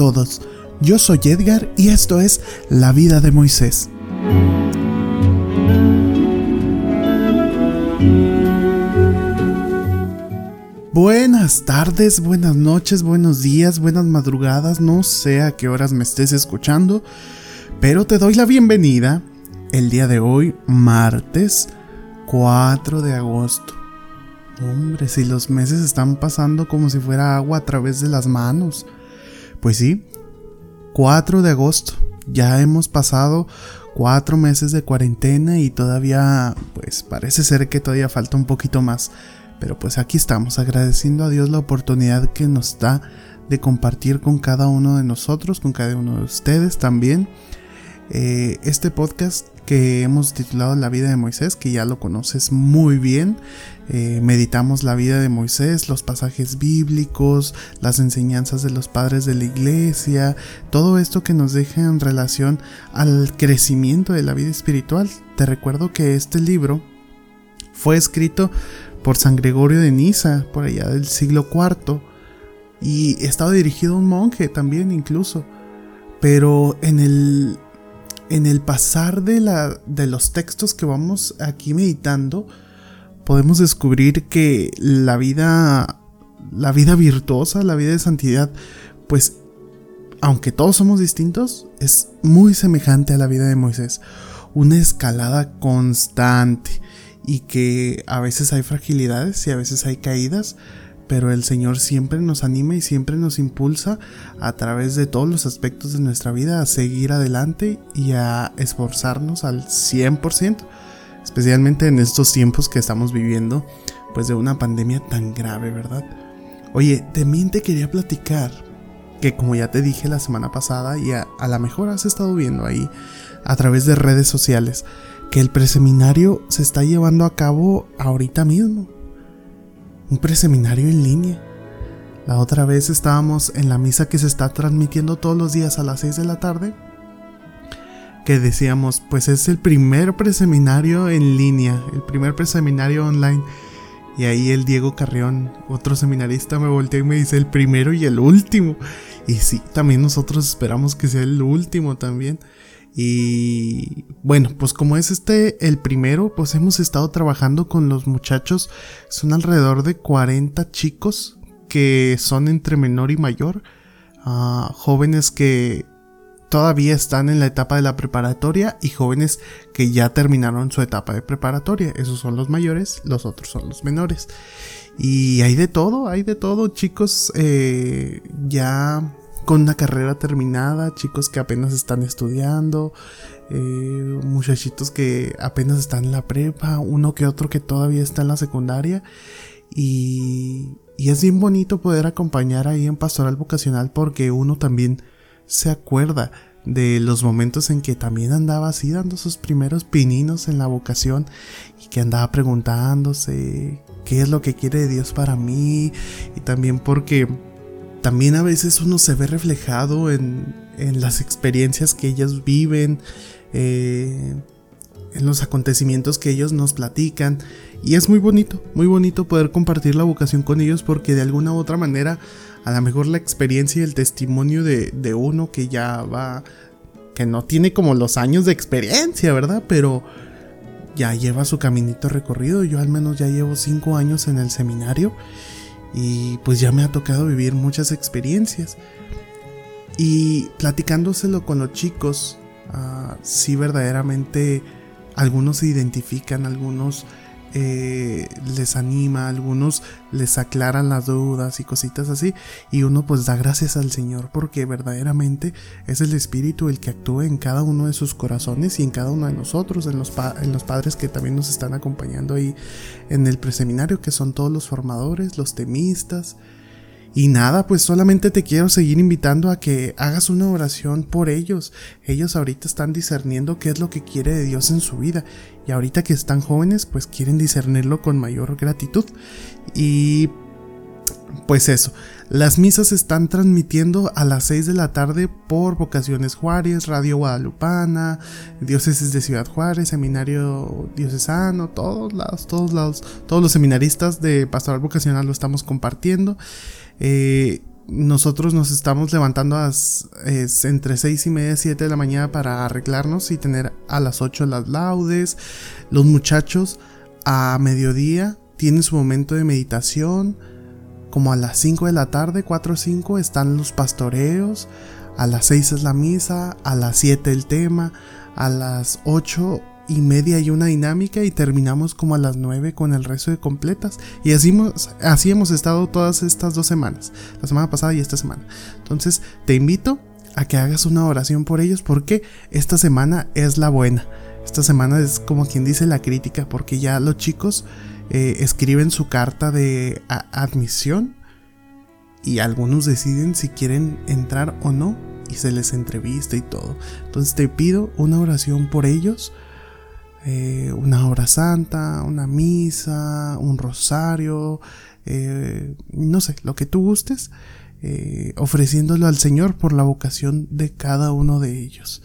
todos, yo soy Edgar y esto es La vida de Moisés. Buenas tardes, buenas noches, buenos días, buenas madrugadas, no sé a qué horas me estés escuchando, pero te doy la bienvenida el día de hoy, martes 4 de agosto. Hombre, si los meses están pasando como si fuera agua a través de las manos. Pues sí, 4 de agosto. Ya hemos pasado cuatro meses de cuarentena y todavía, pues parece ser que todavía falta un poquito más. Pero pues aquí estamos agradeciendo a Dios la oportunidad que nos da de compartir con cada uno de nosotros, con cada uno de ustedes también. Eh, este podcast que hemos titulado La vida de Moisés, que ya lo conoces muy bien. Eh, meditamos la vida de Moisés, los pasajes bíblicos, las enseñanzas de los padres de la iglesia, todo esto que nos deja en relación al crecimiento de la vida espiritual. Te recuerdo que este libro fue escrito por San Gregorio de Niza, por allá del siglo IV, y estaba dirigido a un monje también incluso. Pero en el en el pasar de, la, de los textos que vamos aquí meditando, podemos descubrir que la vida, la vida virtuosa, la vida de santidad, pues, aunque todos somos distintos, es muy semejante a la vida de Moisés. Una escalada constante y que a veces hay fragilidades y a veces hay caídas, pero el Señor siempre nos anima y siempre nos impulsa a través de todos los aspectos de nuestra vida a seguir adelante y a esforzarnos al 100%, especialmente en estos tiempos que estamos viviendo, pues de una pandemia tan grave, ¿verdad? Oye, también te quería platicar que como ya te dije la semana pasada y a, a lo mejor has estado viendo ahí a través de redes sociales, que el preseminario se está llevando a cabo ahorita mismo un preseminario en línea. La otra vez estábamos en la misa que se está transmitiendo todos los días a las 6 de la tarde. Que decíamos, pues es el primer preseminario en línea, el primer preseminario online. Y ahí el Diego Carrión, otro seminarista, me volteó y me dice el primero y el último. Y sí, también nosotros esperamos que sea el último también. Y bueno, pues como es este el primero, pues hemos estado trabajando con los muchachos. Son alrededor de 40 chicos que son entre menor y mayor. Ah, jóvenes que todavía están en la etapa de la preparatoria y jóvenes que ya terminaron su etapa de preparatoria. Esos son los mayores, los otros son los menores. Y hay de todo, hay de todo, chicos. Eh, ya con una carrera terminada, chicos que apenas están estudiando, eh, muchachitos que apenas están en la prepa, uno que otro que todavía está en la secundaria. Y, y es bien bonito poder acompañar ahí en pastoral vocacional porque uno también se acuerda de los momentos en que también andaba así dando sus primeros pininos en la vocación y que andaba preguntándose qué es lo que quiere Dios para mí y también porque también a veces uno se ve reflejado en, las experiencias que ellas viven, eh, en los acontecimientos que ellos nos platican. Y es muy bonito, muy bonito poder compartir la vocación con ellos porque de alguna u otra manera, a lo mejor la experiencia y el testimonio de, de uno que ya va, que no tiene como los años de experiencia, ¿verdad? Pero ya lleva su caminito recorrido. Yo al menos ya llevo cinco años en el seminario y pues ya me ha tocado vivir muchas experiencias. Y platicándoselo con los chicos, uh, sí verdaderamente algunos se identifican, algunos eh, les anima, algunos les aclaran las dudas y cositas así, y uno pues da gracias al Señor porque verdaderamente es el Espíritu el que actúa en cada uno de sus corazones y en cada uno de nosotros, en los, en los padres que también nos están acompañando ahí en el preseminario, que son todos los formadores, los temistas, y nada, pues solamente te quiero seguir invitando a que hagas una oración por ellos. Ellos ahorita están discerniendo qué es lo que quiere de Dios en su vida. Y ahorita que están jóvenes, pues quieren discernirlo con mayor gratitud. Y pues eso, las misas se están transmitiendo a las 6 de la tarde por Vocaciones Juárez, Radio Guadalupana, Diócesis de Ciudad Juárez, Seminario Diocesano, todos lados, todos lados, todos los seminaristas de Pastoral Vocacional lo estamos compartiendo. Eh, nosotros nos estamos levantando a entre 6 y media, 7 de la mañana para arreglarnos y tener a las 8 las laudes. Los muchachos a mediodía tienen su momento de meditación. Como a las 5 de la tarde, 4 o 5, están los pastoreos. A las 6 es la misa. A las 7 el tema. A las 8 y media hay una dinámica y terminamos como a las 9 con el resto de completas. Y así hemos, así hemos estado todas estas dos semanas, la semana pasada y esta semana. Entonces te invito a que hagas una oración por ellos porque esta semana es la buena. Esta semana es como quien dice la crítica porque ya los chicos eh, escriben su carta de admisión y algunos deciden si quieren entrar o no y se les entrevista y todo. Entonces te pido una oración por ellos eh, una hora santa, una misa, un rosario, eh, no sé, lo que tú gustes, eh, ofreciéndolo al Señor por la vocación de cada uno de ellos.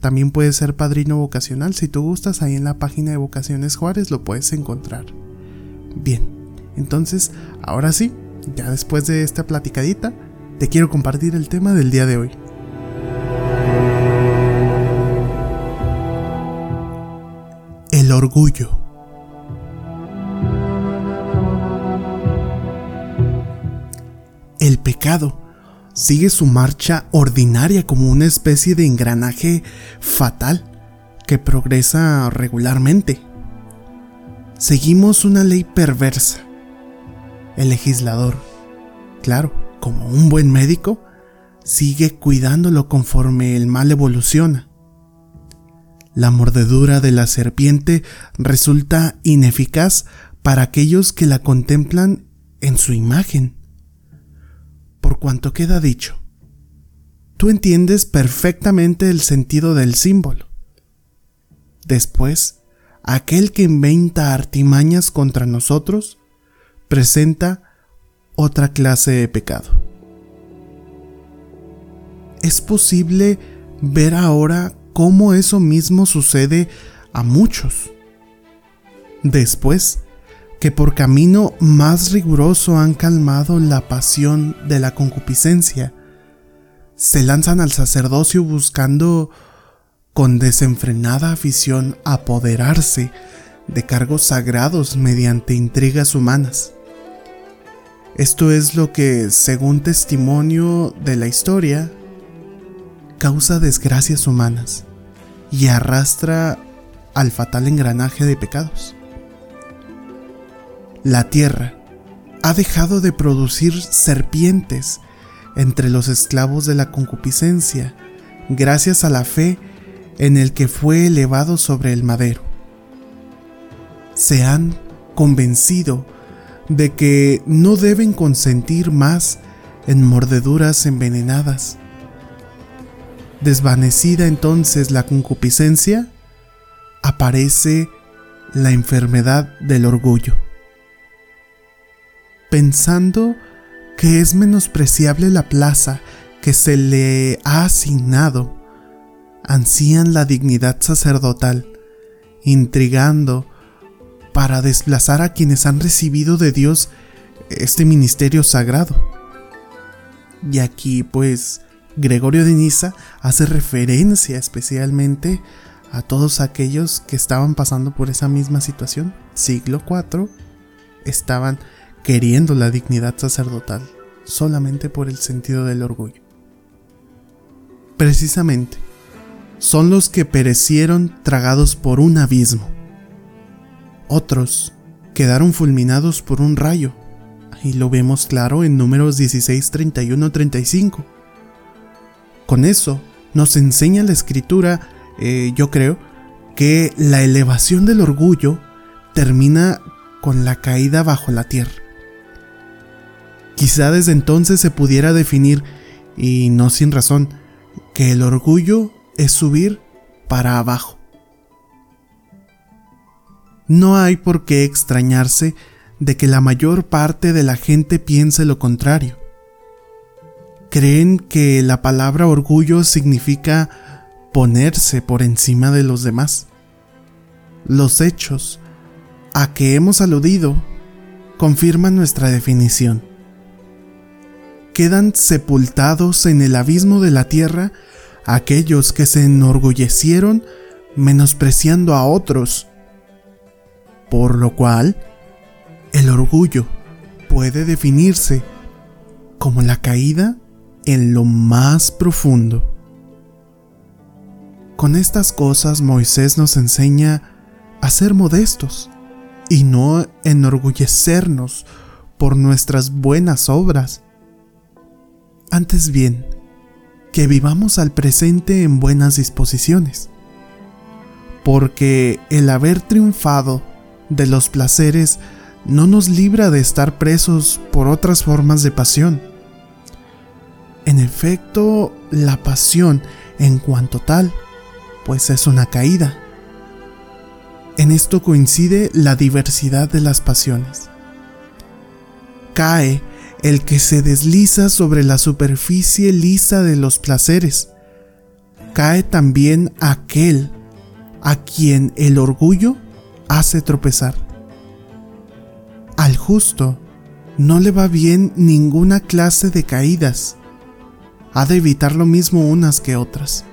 También puedes ser padrino vocacional, si tú gustas, ahí en la página de Vocaciones Juárez lo puedes encontrar. Bien, entonces, ahora sí, ya después de esta platicadita, te quiero compartir el tema del día de hoy. Orgullo. El pecado sigue su marcha ordinaria como una especie de engranaje fatal que progresa regularmente. Seguimos una ley perversa. El legislador, claro, como un buen médico, sigue cuidándolo conforme el mal evoluciona. La mordedura de la serpiente resulta ineficaz para aquellos que la contemplan en su imagen. Por cuanto queda dicho, tú entiendes perfectamente el sentido del símbolo. Después, aquel que inventa artimañas contra nosotros presenta otra clase de pecado. Es posible ver ahora cómo eso mismo sucede a muchos. Después, que por camino más riguroso han calmado la pasión de la concupiscencia, se lanzan al sacerdocio buscando con desenfrenada afición apoderarse de cargos sagrados mediante intrigas humanas. Esto es lo que, según testimonio de la historia, causa desgracias humanas y arrastra al fatal engranaje de pecados. La tierra ha dejado de producir serpientes entre los esclavos de la concupiscencia gracias a la fe en el que fue elevado sobre el madero. Se han convencido de que no deben consentir más en mordeduras envenenadas Desvanecida entonces la concupiscencia, aparece la enfermedad del orgullo. Pensando que es menospreciable la plaza que se le ha asignado, ansían la dignidad sacerdotal, intrigando para desplazar a quienes han recibido de Dios este ministerio sagrado. Y aquí pues Gregorio de Niza hace referencia especialmente a todos aquellos que estaban pasando por esa misma situación. Siglo IV estaban queriendo la dignidad sacerdotal solamente por el sentido del orgullo. Precisamente, son los que perecieron tragados por un abismo. Otros quedaron fulminados por un rayo. Y lo vemos claro en números 16, 31, 35 con eso nos enseña la escritura, eh, yo creo, que la elevación del orgullo termina con la caída bajo la tierra. Quizá desde entonces se pudiera definir, y no sin razón, que el orgullo es subir para abajo. No hay por qué extrañarse de que la mayor parte de la gente piense lo contrario creen que la palabra orgullo significa ponerse por encima de los demás. Los hechos a que hemos aludido confirman nuestra definición. quedan sepultados en el abismo de la tierra aquellos que se enorgullecieron menospreciando a otros. Por lo cual, el orgullo puede definirse como la caída en lo más profundo. Con estas cosas Moisés nos enseña a ser modestos y no enorgullecernos por nuestras buenas obras. Antes bien, que vivamos al presente en buenas disposiciones, porque el haber triunfado de los placeres no nos libra de estar presos por otras formas de pasión. En efecto, la pasión en cuanto tal, pues es una caída. En esto coincide la diversidad de las pasiones. Cae el que se desliza sobre la superficie lisa de los placeres. Cae también aquel a quien el orgullo hace tropezar. Al justo no le va bien ninguna clase de caídas. Ha de evitar lo mismo unas que otras.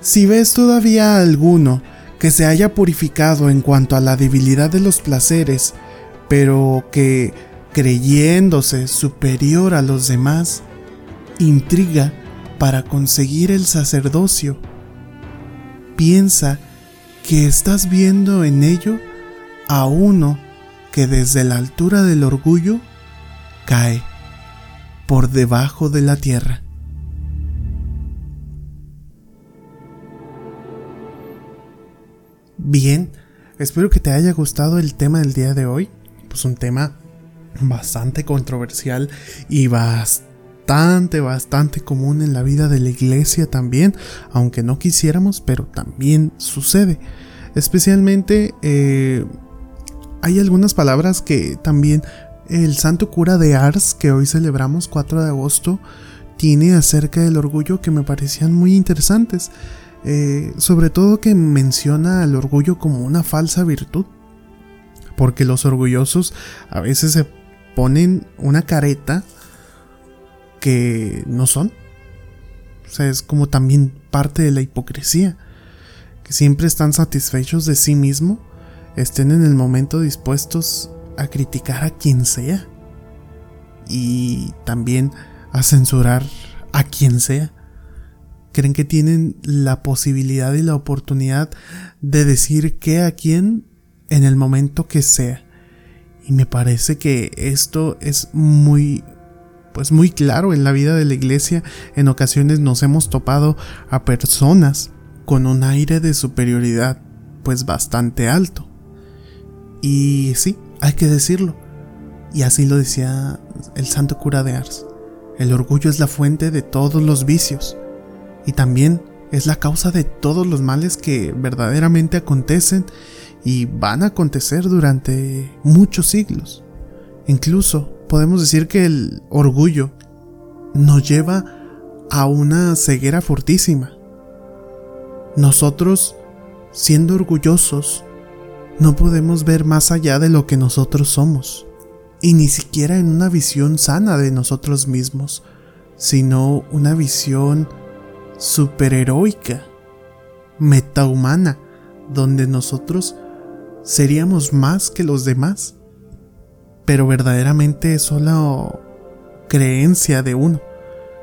Si ves todavía alguno que se haya purificado en cuanto a la debilidad de los placeres, pero que, creyéndose superior a los demás, intriga para conseguir el sacerdocio, piensa que estás viendo en ello a uno que desde la altura del orgullo cae por debajo de la tierra. Bien, espero que te haya gustado el tema del día de hoy. Pues un tema bastante controversial y bastante, bastante común en la vida de la iglesia también, aunque no quisiéramos, pero también sucede. Especialmente eh, hay algunas palabras que también el santo cura de Ars, que hoy celebramos 4 de agosto, tiene acerca del orgullo que me parecían muy interesantes. Eh, sobre todo que menciona al orgullo como una falsa virtud. Porque los orgullosos a veces se ponen una careta que no son. O sea, es como también parte de la hipocresía. Que siempre están satisfechos de sí mismo, estén en el momento dispuestos a criticar a quien sea. Y también a censurar a quien sea creen que tienen la posibilidad y la oportunidad de decir qué a quién en el momento que sea. Y me parece que esto es muy pues muy claro en la vida de la iglesia. En ocasiones nos hemos topado a personas con un aire de superioridad pues bastante alto. Y sí, hay que decirlo. Y así lo decía el santo cura de Ars. El orgullo es la fuente de todos los vicios y también es la causa de todos los males que verdaderamente acontecen y van a acontecer durante muchos siglos. Incluso podemos decir que el orgullo nos lleva a una ceguera fortísima. Nosotros, siendo orgullosos, no podemos ver más allá de lo que nosotros somos, y ni siquiera en una visión sana de nosotros mismos, sino una visión superheroica, metahumana, donde nosotros seríamos más que los demás. Pero verdaderamente es solo creencia de uno.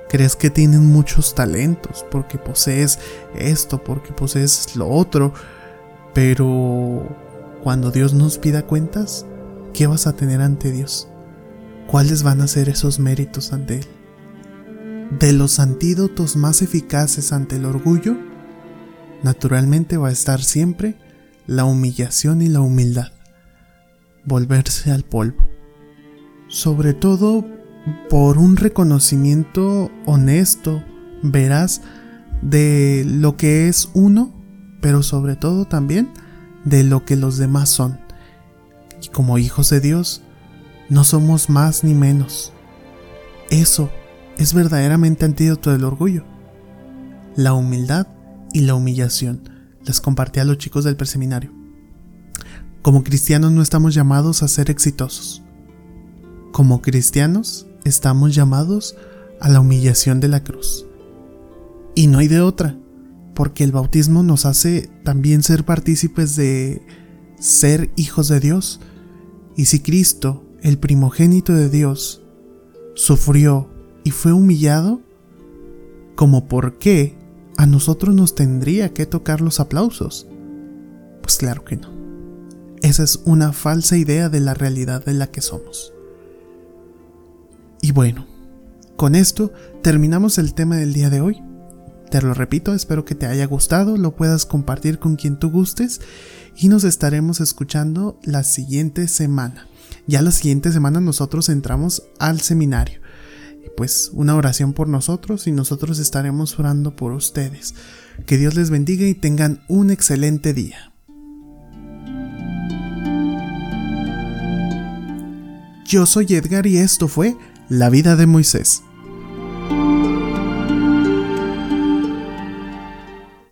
Crees que tienes muchos talentos porque posees esto, porque posees lo otro. Pero cuando Dios nos pida cuentas, ¿qué vas a tener ante Dios? ¿Cuáles van a ser esos méritos ante Él? de los antídotos más eficaces ante el orgullo, naturalmente va a estar siempre la humillación y la humildad, volverse al polvo, sobre todo por un reconocimiento honesto, veraz, de lo que es uno, pero sobre todo también de lo que los demás son. Y como hijos de Dios, no somos más ni menos. Eso es verdaderamente antídoto del orgullo. La humildad y la humillación. Les compartí a los chicos del preseminario. Como cristianos no estamos llamados a ser exitosos. como cristianos estamos llamados a la humillación de la cruz. Y no hay de otra, porque el bautismo nos hace también ser partícipes de ser hijos de Dios. Y si Cristo, el primogénito de Dios, sufrió y fue humillado, ¿como por qué a nosotros nos tendría que tocar los aplausos? Pues claro que no. Esa es una falsa idea de la realidad de la que somos. Y bueno, con esto terminamos el tema del día de hoy. Te lo repito, espero que te haya gustado, lo puedas compartir con quien tú gustes y nos estaremos escuchando la siguiente semana. Ya la siguiente semana nosotros entramos al seminario. Pues una oración por nosotros y nosotros estaremos orando por ustedes. Que Dios les bendiga y tengan un excelente día. Yo soy Edgar y esto fue La vida de Moisés.